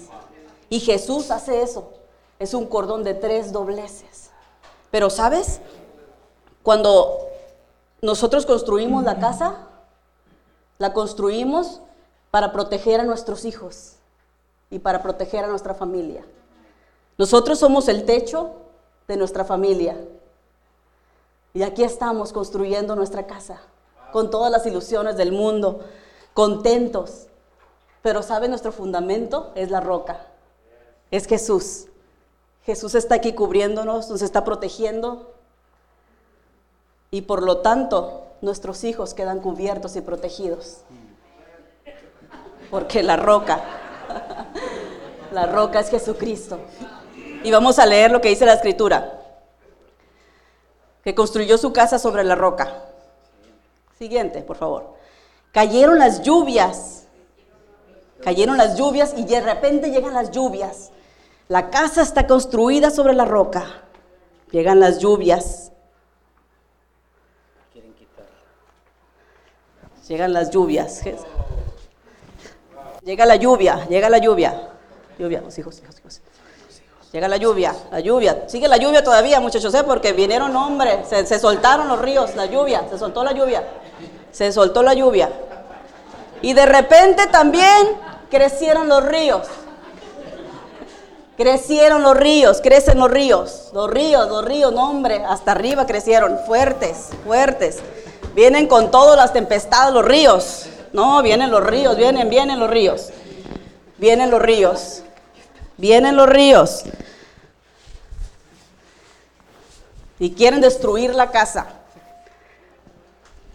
[SPEAKER 1] Y Jesús hace eso. Es un cordón de tres dobleces. Pero sabes, cuando nosotros construimos la casa, la construimos para proteger a nuestros hijos y para proteger a nuestra familia. Nosotros somos el techo de nuestra familia. Y aquí estamos construyendo nuestra casa, con todas las ilusiones del mundo, contentos. Pero ¿sabe? Nuestro fundamento es la roca, es Jesús. Jesús está aquí cubriéndonos, nos está protegiendo. Y por lo tanto, nuestros hijos quedan cubiertos y protegidos. Porque la roca, *laughs* la roca es Jesucristo. Y vamos a leer lo que dice la escritura que construyó su casa sobre la roca. Siguiente, por favor. Cayeron las lluvias. Cayeron las lluvias y de repente llegan las lluvias. La casa está construida sobre la roca. Llegan las lluvias. Llegan las lluvias. Llega la lluvia, llega la lluvia. Lluvia, los hijos, hijos, hijos. Llega la lluvia, la lluvia. Sigue la lluvia todavía, muchachos, ¿eh? porque vinieron hombres, se, soltaron los ríos, la lluvia, se soltó la lluvia. Se soltó la lluvia. Y de repente también crecieron los ríos. Crecieron los ríos, crecen los ríos. Los ríos, los ríos, no hombre, hasta arriba crecieron, fuertes, fuertes. Vienen con todas las tempestades los ríos. No, vienen los ríos, vienen, vienen los ríos. Vienen los ríos. Vienen los ríos y quieren destruir la casa.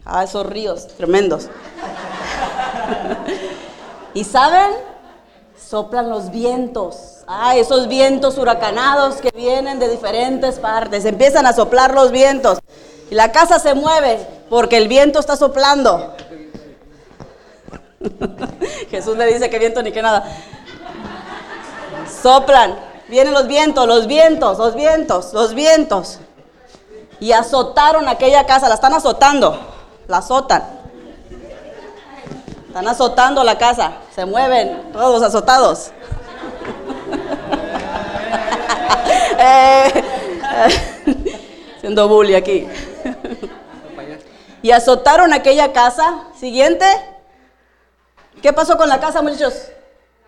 [SPEAKER 1] Ah, esos ríos tremendos. *laughs* y saben, soplan los vientos. Ah, esos vientos huracanados que vienen de diferentes partes. Empiezan a soplar los vientos. Y la casa se mueve porque el viento está soplando. *laughs* Jesús le dice que viento ni que nada. Soplan, vienen los vientos, los vientos, los vientos, los vientos. Y azotaron aquella casa, la están azotando, la azotan. Están azotando la casa, se mueven todos azotados. *laughs* Eh, *laughs* siendo bully aquí. y azotaron aquella casa. Siguiente. ¿Qué pasó con la casa, muchachos?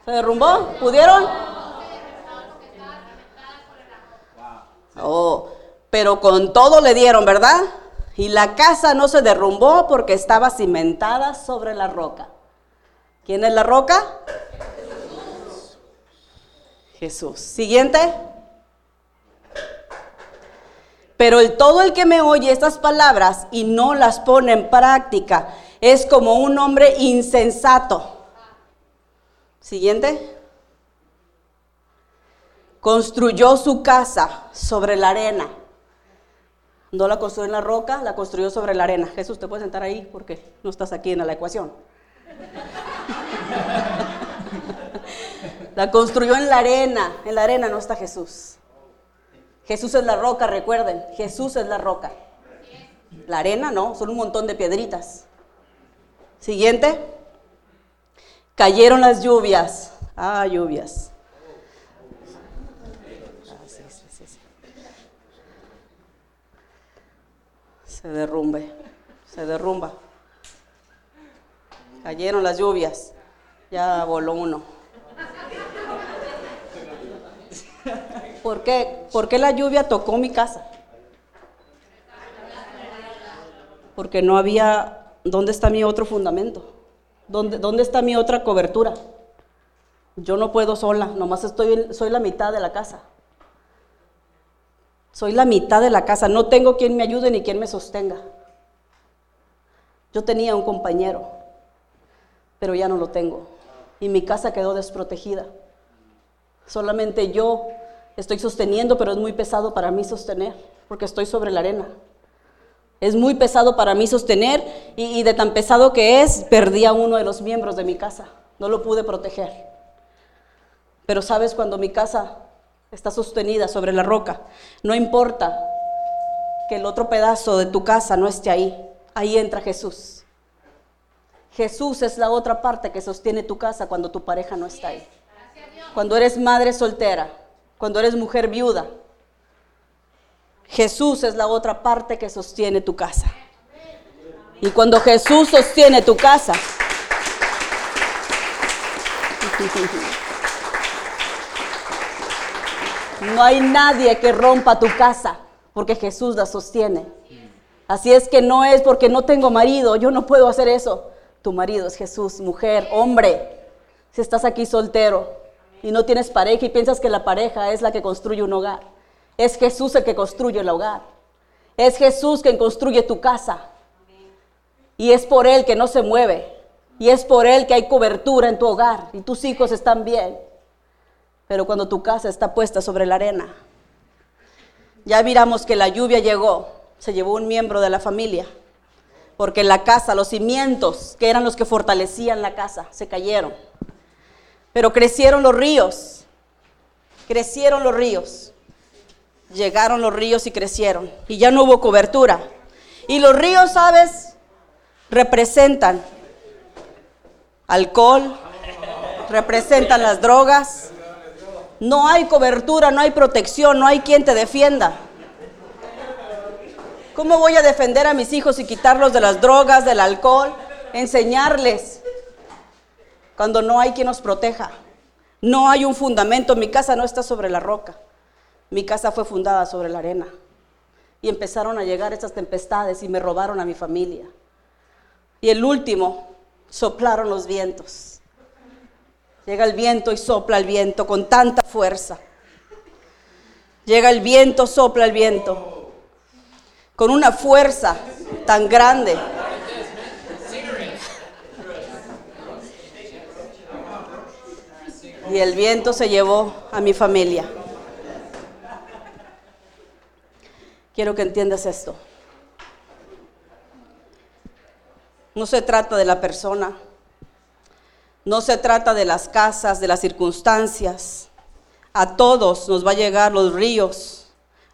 [SPEAKER 1] ¿Se derrumbó? ¿Pudieron? Oh, pero con todo le dieron, ¿verdad? Y la casa no se derrumbó porque estaba cimentada sobre la roca. ¿Quién es la roca? Jesús. Siguiente. Pero el, todo el que me oye estas palabras y no las pone en práctica es como un hombre insensato. Siguiente. Construyó su casa sobre la arena. No la construyó en la roca, la construyó sobre la arena. Jesús, te puedes sentar ahí porque no estás aquí en la ecuación. *laughs* la construyó en la arena. En la arena no está Jesús. Jesús es la roca, recuerden. Jesús es la roca. La arena no, son un montón de piedritas. Siguiente. Cayeron las lluvias. Ah, lluvias. Se derrumbe, se derrumba. Cayeron las lluvias. Ya voló uno. ¿Por qué? ¿Por qué la lluvia tocó mi casa? Porque no había ¿dónde está mi otro fundamento? ¿Dónde, ¿Dónde, está mi otra cobertura? Yo no puedo sola, nomás estoy, soy la mitad de la casa. Soy la mitad de la casa, no tengo quien me ayude ni quien me sostenga. Yo tenía un compañero, pero ya no lo tengo. Y mi casa quedó desprotegida. Solamente yo estoy sosteniendo, pero es muy pesado para mí sostener, porque estoy sobre la arena. Es muy pesado para mí sostener y, de tan pesado que es, perdí a uno de los miembros de mi casa. No lo pude proteger. Pero sabes, cuando mi casa está sostenida sobre la roca, no importa que el otro pedazo de tu casa no esté ahí, ahí entra Jesús. Jesús es la otra parte que sostiene tu casa cuando tu pareja no está ahí. Cuando eres madre soltera, cuando eres mujer viuda, Jesús es la otra parte que sostiene tu casa. Y cuando Jesús sostiene tu casa, *laughs* no hay nadie que rompa tu casa, porque Jesús la sostiene. Así es que no es porque no tengo marido, yo no puedo hacer eso. Tu marido es Jesús, mujer, hombre. Si estás aquí soltero y no tienes pareja y piensas que la pareja es la que construye un hogar. Es Jesús el que construye el hogar. Es Jesús quien construye tu casa. Y es por Él que no se mueve. Y es por Él que hay cobertura en tu hogar. Y tus hijos están bien. Pero cuando tu casa está puesta sobre la arena, ya miramos que la lluvia llegó, se llevó un miembro de la familia. Porque la casa, los cimientos, que eran los que fortalecían la casa, se cayeron. Pero crecieron los ríos. Crecieron los ríos llegaron los ríos y crecieron. Y ya no hubo cobertura. Y los ríos, ¿sabes? Representan alcohol, representan las drogas. No hay cobertura, no hay protección, no hay quien te defienda. ¿Cómo voy a defender a mis hijos y quitarlos de las drogas, del alcohol? Enseñarles cuando no hay quien nos proteja. No hay un fundamento, mi casa no está sobre la roca. Mi casa fue fundada sobre la arena. Y empezaron a llegar estas tempestades y me robaron a mi familia. Y el último, soplaron los vientos. Llega el viento y sopla el viento con tanta fuerza. Llega el viento, sopla el viento. Con una fuerza tan grande. Y el viento se llevó a mi familia. Quiero que entiendas esto. No se trata de la persona, no se trata de las casas, de las circunstancias. A todos nos va a llegar los ríos,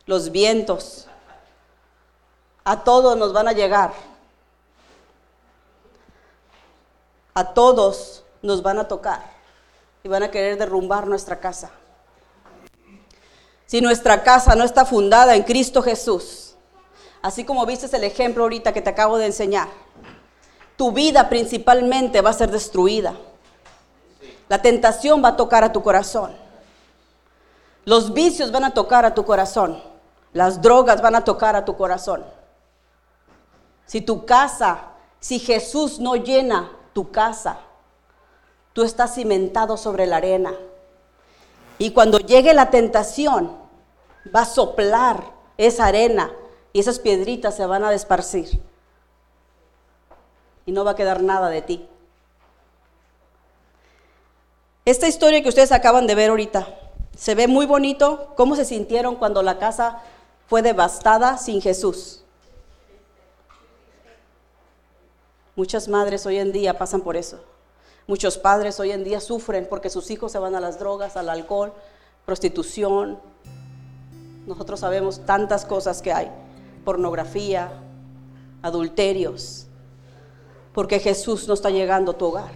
[SPEAKER 1] los vientos. A todos nos van a llegar. A todos nos van a tocar y van a querer derrumbar nuestra casa si nuestra casa no está fundada en Cristo Jesús, así como viste el ejemplo ahorita que te acabo de enseñar, tu vida principalmente va a ser destruida. La tentación va a tocar a tu corazón. Los vicios van a tocar a tu corazón. Las drogas van a tocar a tu corazón. Si tu casa, si Jesús no llena tu casa, tú estás cimentado sobre la arena. Y cuando llegue la tentación, va a soplar esa arena y esas piedritas se van a desparcir. Y no va a quedar nada de ti. Esta historia que ustedes acaban de ver ahorita, se ve muy bonito cómo se sintieron cuando la casa fue devastada sin Jesús. Muchas madres hoy en día pasan por eso. Muchos padres hoy en día sufren porque sus hijos se van a las drogas, al alcohol, prostitución. Nosotros sabemos tantas cosas que hay. Pornografía, adulterios. Porque Jesús no está llegando a tu hogar.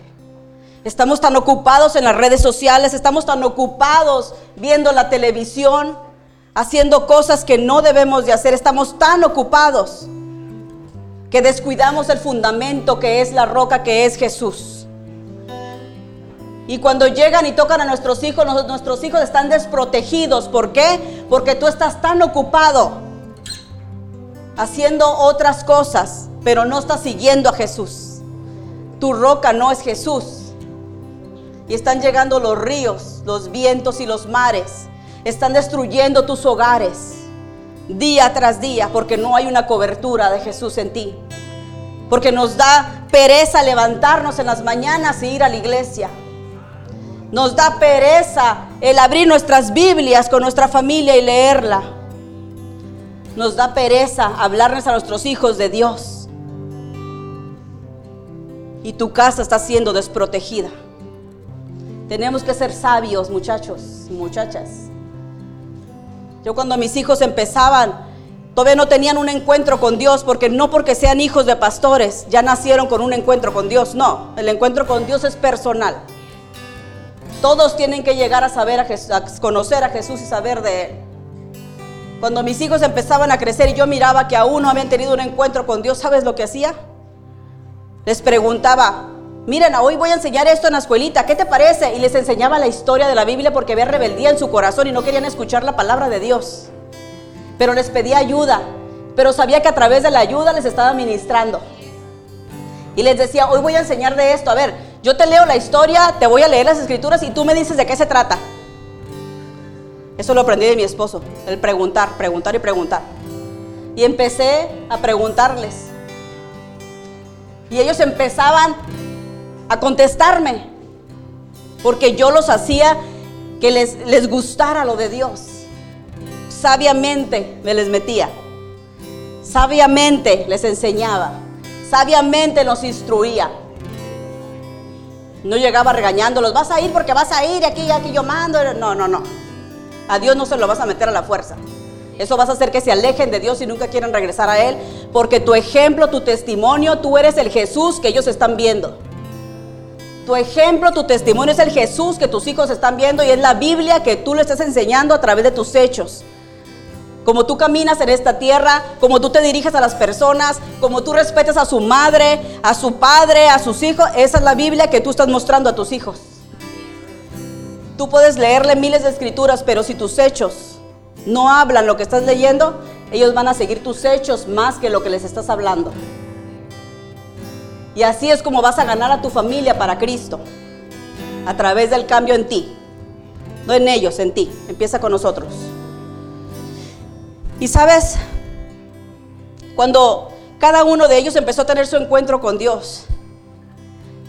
[SPEAKER 1] Estamos tan ocupados en las redes sociales, estamos tan ocupados viendo la televisión, haciendo cosas que no debemos de hacer. Estamos tan ocupados que descuidamos el fundamento que es la roca que es Jesús. Y cuando llegan y tocan a nuestros hijos, nuestros hijos están desprotegidos. ¿Por qué? Porque tú estás tan ocupado haciendo otras cosas, pero no estás siguiendo a Jesús. Tu roca no es Jesús. Y están llegando los ríos, los vientos y los mares. Están destruyendo tus hogares día tras día porque no hay una cobertura de Jesús en ti. Porque nos da pereza levantarnos en las mañanas e ir a la iglesia. Nos da pereza el abrir nuestras Biblias con nuestra familia y leerla. Nos da pereza hablarles a nuestros hijos de Dios. Y tu casa está siendo desprotegida. Tenemos que ser sabios, muchachos y muchachas. Yo cuando mis hijos empezaban, todavía no tenían un encuentro con Dios, porque no porque sean hijos de pastores, ya nacieron con un encuentro con Dios. No, el encuentro con Dios es personal. Todos tienen que llegar a saber a, conocer a Jesús y saber de él. Cuando mis hijos empezaban a crecer y yo miraba que aún no habían tenido un encuentro con Dios, ¿sabes lo que hacía? Les preguntaba, miren, hoy voy a enseñar esto en la escuelita, ¿qué te parece? Y les enseñaba la historia de la Biblia porque había rebeldía en su corazón y no querían escuchar la palabra de Dios. Pero les pedía ayuda, pero sabía que a través de la ayuda les estaba ministrando. Y les decía, hoy voy a enseñar de esto, a ver, yo te leo la historia, te voy a leer las escrituras y tú me dices de qué se trata. Eso lo aprendí de mi esposo, el preguntar, preguntar y preguntar. Y empecé a preguntarles. Y ellos empezaban a contestarme, porque yo los hacía que les, les gustara lo de Dios. Sabiamente me les metía, sabiamente les enseñaba, sabiamente los instruía. No llegaba regañándolos, vas a ir porque vas a ir, aquí, aquí yo mando. No, no, no. A Dios no se lo vas a meter a la fuerza. Eso vas a hacer que se alejen de Dios y nunca quieran regresar a Él, porque tu ejemplo, tu testimonio, tú eres el Jesús que ellos están viendo. Tu ejemplo, tu testimonio es el Jesús que tus hijos están viendo y es la Biblia que tú le estás enseñando a través de tus hechos como tú caminas en esta tierra, como tú te diriges a las personas, como tú respetas a su madre, a su padre, a sus hijos, esa es la Biblia que tú estás mostrando a tus hijos. Tú puedes leerle miles de escrituras, pero si tus hechos no hablan lo que estás leyendo, ellos van a seguir tus hechos más que lo que les estás hablando. Y así es como vas a ganar a tu familia para Cristo, a través del cambio en ti, no en ellos, en ti. Empieza con nosotros. Y sabes, cuando cada uno de ellos empezó a tener su encuentro con Dios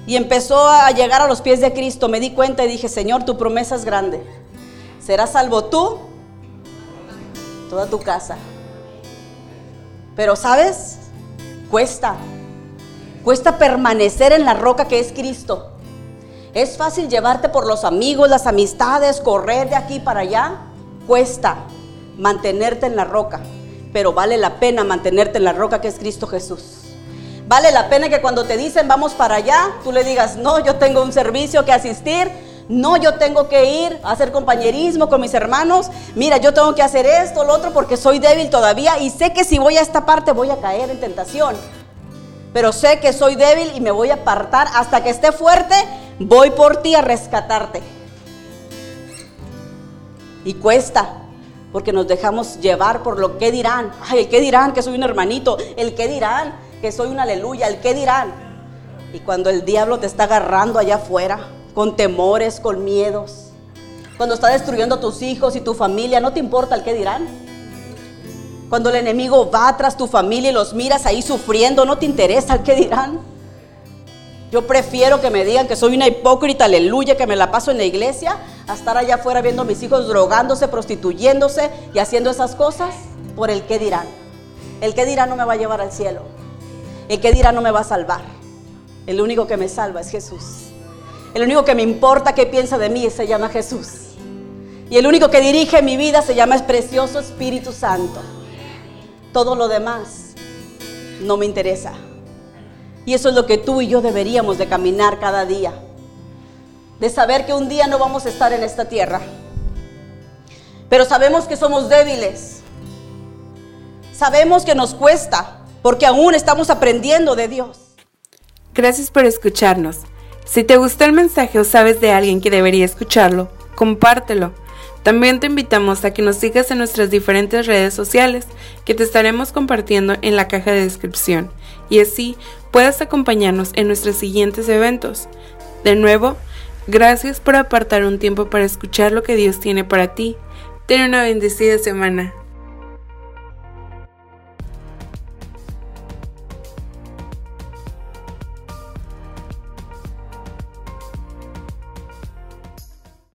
[SPEAKER 1] y empezó a llegar a los pies de Cristo, me di cuenta y dije, Señor, tu promesa es grande. Serás salvo tú, toda tu casa. Pero sabes, cuesta. Cuesta permanecer en la roca que es Cristo. Es fácil llevarte por los amigos, las amistades, correr de aquí para allá. Cuesta mantenerte en la roca, pero vale la pena mantenerte en la roca que es Cristo Jesús. Vale la pena que cuando te dicen vamos para allá, tú le digas, no, yo tengo un servicio que asistir, no, yo tengo que ir a hacer compañerismo con mis hermanos, mira, yo tengo que hacer esto, lo otro, porque soy débil todavía y sé que si voy a esta parte voy a caer en tentación. Pero sé que soy débil y me voy a apartar hasta que esté fuerte, voy por ti a rescatarte. Y cuesta, porque nos dejamos llevar por lo que dirán. Ay, el que dirán que soy un hermanito, el que dirán que soy un aleluya, el que dirán. Y cuando el diablo te está agarrando allá afuera, con temores, con miedos, cuando está destruyendo a tus hijos y tu familia, ¿no te importa el que dirán? Cuando el enemigo va tras tu familia y los miras ahí sufriendo, no te interesa el que dirán. Yo prefiero que me digan que soy una hipócrita, aleluya, que me la paso en la iglesia, a estar allá afuera viendo a mis hijos drogándose, prostituyéndose y haciendo esas cosas por el que dirán. El que dirán no me va a llevar al cielo. El que dirán no me va a salvar. El único que me salva es Jesús. El único que me importa qué piensa de mí se llama Jesús. Y el único que dirige mi vida se llama el precioso Espíritu Santo. Todo lo demás no me interesa. Y eso es lo que tú y yo deberíamos de caminar cada día. De saber que un día no vamos a estar en esta tierra. Pero sabemos que somos débiles. Sabemos que nos cuesta porque aún estamos aprendiendo de Dios.
[SPEAKER 2] Gracias por escucharnos. Si te gustó el mensaje o sabes de alguien que debería escucharlo, compártelo. También te invitamos a que nos sigas en nuestras diferentes redes sociales que te estaremos compartiendo en la caja de descripción y así puedas acompañarnos en nuestros siguientes eventos. De nuevo, gracias por apartar un tiempo para escuchar lo que Dios tiene para ti. Ten una bendecida semana.